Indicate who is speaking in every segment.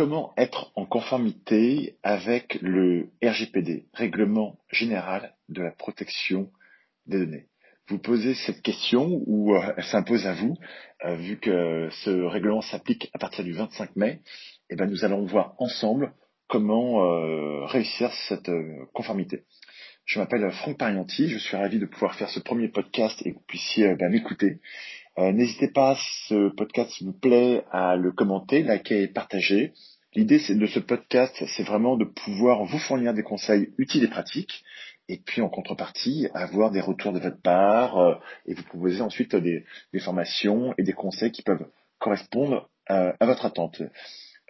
Speaker 1: Comment être en conformité avec le RGPD, Règlement général de la protection des données? Vous posez cette question ou euh, elle s'impose à vous, euh, vu que ce règlement s'applique à partir du 25 mai, et eh ben nous allons voir ensemble comment euh, réussir cette conformité. Je m'appelle Franck Parianti, je suis ravi de pouvoir faire ce premier podcast et que vous puissiez ben, m'écouter. Euh, n'hésitez pas, ce podcast vous plaît, à le commenter, liker et partager. L'idée de ce podcast, c'est vraiment de pouvoir vous fournir des conseils utiles et pratiques, et puis en contrepartie, avoir des retours de votre part, euh, et vous proposer ensuite des, formations et des conseils qui peuvent correspondre à, votre attente.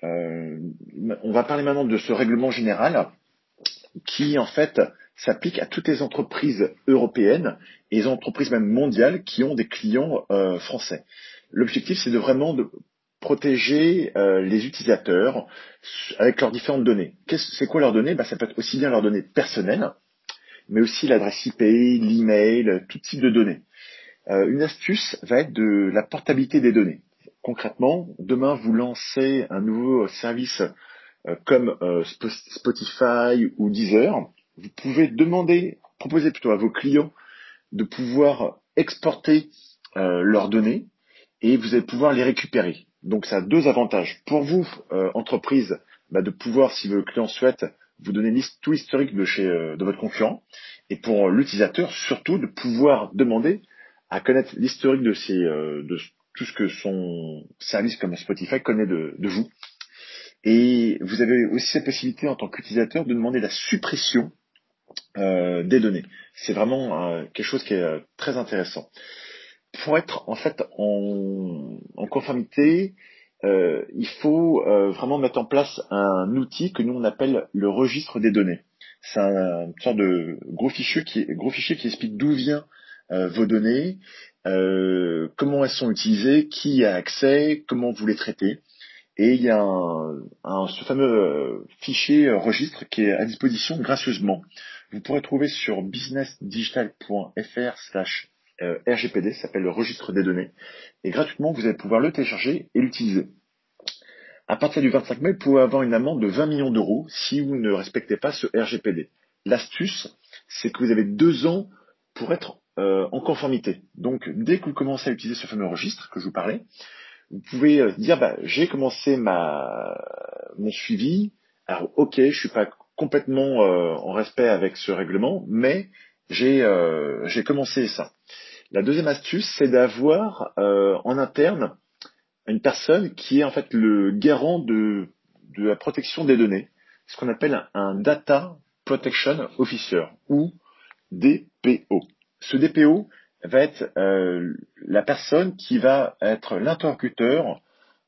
Speaker 1: Euh, on va parler maintenant de ce règlement général qui, en fait, s'applique à toutes les entreprises européennes et les entreprises même mondiales qui ont des clients euh, français. L'objectif, c'est de vraiment de protéger euh, les utilisateurs avec leurs différentes données. C'est quoi leurs données? Bah, Ça peut être aussi bien leurs données personnelles, mais aussi l'adresse IP, l'email, tout type de données. Euh, une astuce va être de la portabilité des données. Concrètement, demain, vous lancez un nouveau service comme Spotify ou Deezer, vous pouvez demander, proposer plutôt à vos clients de pouvoir exporter euh, leurs données et vous allez pouvoir les récupérer. Donc ça a deux avantages. Pour vous, euh, entreprise, bah, de pouvoir, si vos clients souhaitent, vous donner tout historique de chez euh, de votre concurrent. Et pour l'utilisateur, surtout, de pouvoir demander à connaître l'historique de, ces, de tout ce que son service comme Spotify connaît de, de vous. Et vous avez aussi cette possibilité en tant qu'utilisateur de demander la suppression euh, des données. C'est vraiment euh, quelque chose qui est euh, très intéressant. Pour être en fait en, conformité, il faut vraiment mettre en place un outil que nous on appelle le registre des données. C'est un, une sorte de gros fichier qui, gros fichier qui explique d'où vient vos données, comment elles sont utilisées, qui a accès, comment vous les traitez. Et il y a un, ce fameux fichier registre qui est à disposition gracieusement vous pourrez trouver sur businessdigital.fr slash euh, RGPD, ça s'appelle le registre des données, et gratuitement vous allez pouvoir le télécharger et l'utiliser. À partir du 25 mai, vous pouvez avoir une amende de 20 millions d'euros si vous ne respectez pas ce RGPD. L'astuce, c'est que vous avez deux ans pour être euh, en conformité. Donc, dès que vous commencez à utiliser ce fameux registre que je vous parlais, vous pouvez euh, dire, bah, j'ai commencé ma, mon suivi. Alors, ok, je suis pas complètement euh, en respect avec ce règlement, mais euh, j'ai commencé ça. La deuxième astuce, c'est d'avoir euh, en interne une personne qui est en fait le garant de, de la protection des données, ce qu'on appelle un Data Protection Officer ou DPO. Ce DPO va être la personne qui va être l'interlocuteur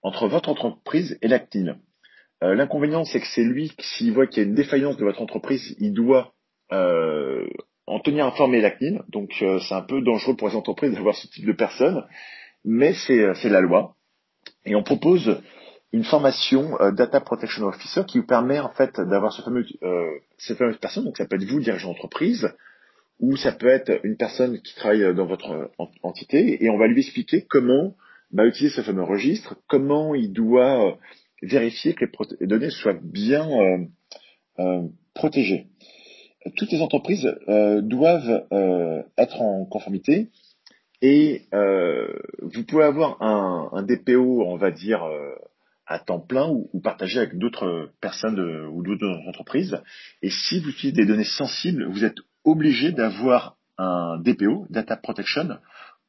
Speaker 1: entre votre entreprise et la euh, l'inconvénient, c'est que c'est lui, s'il voit qu'il y a une défaillance de votre entreprise, il doit euh, en tenir informé la CNIL. Donc euh, c'est un peu dangereux pour les entreprises d'avoir ce type de personne, mais c'est la loi. Et on propose une formation Data Protection Officer qui vous permet en fait d'avoir ce fameux, cette fameuse personne. Donc ça peut être vous, dirigeant d'entreprise, ou ça peut être une personne qui travaille dans votre entité, et on va lui expliquer comment bah, utiliser ce fameux registre, comment il doit vérifier que les données soient bien euh, euh, protégées. Toutes les entreprises euh, doivent être en conformité et vous pouvez avoir un, un, DPO, on va dire, à temps plein ou, ou partagé avec d'autres personnes ou d'autres entreprises. Et si vous utilisez des données sensibles, vous êtes obligé d'avoir un DPO, Data Protection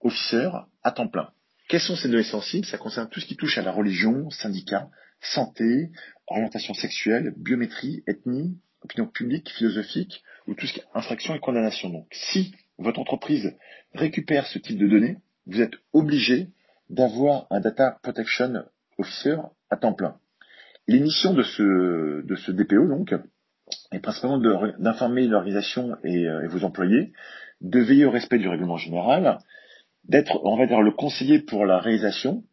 Speaker 1: Officer, à temps plein. Quelles sont ces données sensibles? Ça concerne tout ce qui touche à la religion, syndicats, santé, orientation sexuelle, biométrie, ethnie, opinion publique, philosophique, ou tout ce qui est infraction et condamnation. Donc, si votre entreprise récupère ce type de données, vous êtes obligé d'avoir un Data Protection Officer à temps plein. Les missions de ce, de ce DPO, donc, est principalement d'informer l'organisation et, et, vos employés, de veiller au respect du règlement général, d'être, on va dire, le conseiller pour la réalisation,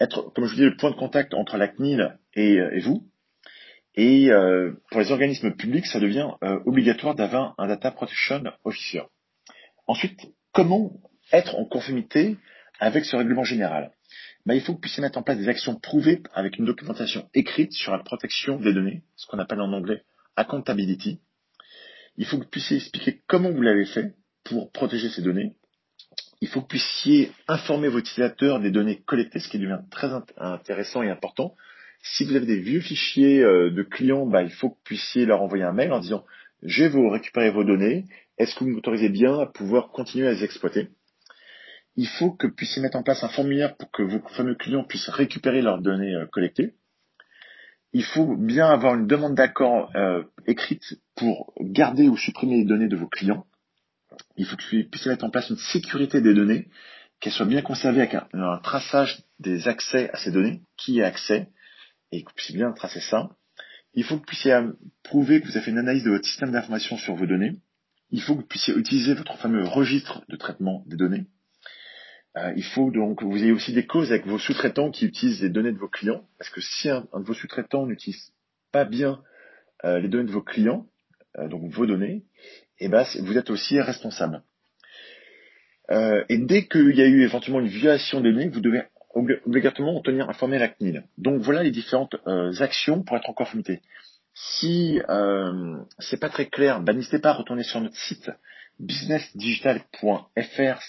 Speaker 1: être, comme je vous dis, le point de contact entre la CNIL et, euh, vous. Et euh, pour les organismes publics, ça devient euh, obligatoire d'avoir un Data Protection Officer. Ensuite, comment être en conformité avec ce règlement général? Bah, il faut que vous puissiez mettre en place des actions prouvées avec une documentation écrite sur la protection des données, ce qu'on appelle en anglais accountability. Il faut que vous puissiez expliquer comment vous l'avez fait pour protéger ces données. Il faut que vous puissiez informer vos utilisateurs des données collectées, ce qui devient très intéressant et important. Si vous avez des vieux fichiers euh, de clients, bah, il faut que vous puissiez leur envoyer un mail en disant je vais vous récupérer vos données, est-ce que vous m'autorisez bien à pouvoir continuer à les exploiter? Il faut que vous puissiez mettre en place un formulaire pour que vos fameux clients puissent récupérer leurs données euh, collectées. Il faut bien avoir une demande d'accord euh, écrite pour garder ou supprimer les données de vos clients. Il faut que vous puissiez mettre en place une sécurité des données, qu'elles soient bien conservées avec un, traçage des accès à ces données, qui a accès, et que vous puissiez bien tracer ça. Il faut que vous puissiez prouver que vous avez fait une analyse de votre système d'information sur vos données. Il faut que vous puissiez utiliser votre fameux registre de traitement des données. Euh, il faut donc que vous ayez aussi des causes avec vos sous-traitants qui utilisent les données de vos clients, parce que si un, de vos sous-traitants n'utilise pas bien euh, les données de vos clients, euh, donc vos données, eh ben, vous êtes aussi responsable. et dès qu'il y a eu éventuellement une violation des données, vous devez obligatoirement tenir informer la CNIL. Donc voilà les différentes actions pour être en conformité. Si euh, c'est pas très clair, bah, n'hésitez pas à retourner sur notre site businessdigital.fr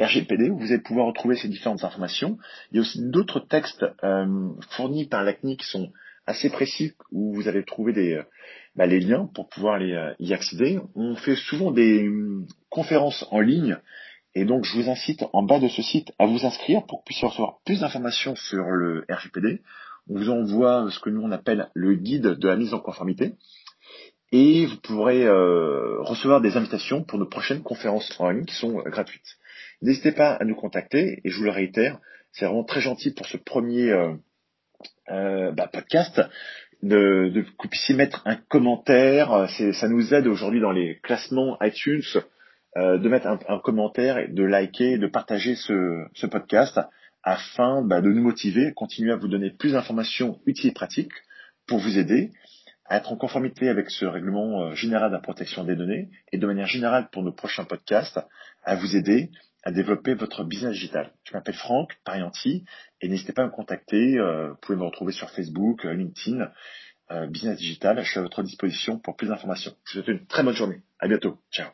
Speaker 1: RGPD où vous allez pouvoir retrouver ces différentes informations. Il y a aussi d'autres textes euh, fournis par l'ACNI qui sont assez précis où vous allez trouver des, euh, bah, les liens pour pouvoir euh, y accéder. On fait souvent des hum, conférences en ligne et donc je vous incite en bas de ce site à vous inscrire pour que vous puissiez recevoir plus d'informations sur le RGPD. On vous envoie ce que nous on appelle le guide de la mise en conformité et vous pourrez recevoir des invitations pour nos prochaines conférences en ligne qui sont gratuites. N'hésitez pas à nous contacter et je vous le réitère, c'est vraiment très gentil pour ce premier euh, euh, bah, podcast de, de, que vous puissiez mettre un commentaire. Ça nous aide aujourd'hui dans les classements iTunes euh, de mettre un, commentaire, de liker, de partager ce, ce podcast afin bah, de nous motiver continuer à vous donner plus d'informations utiles et pratiques pour vous aider à être en conformité avec ce règlement général de la protection des données et de manière générale pour nos prochains podcasts à vous aider à développer votre business digital. Je m'appelle Franck Parianti et n'hésitez pas à me contacter. Euh, vous pouvez me retrouver sur Facebook, euh, LinkedIn, euh, Business Digital. Je suis à votre disposition pour plus d'informations. Je vous souhaite une très bonne journée. À bientôt. Ciao.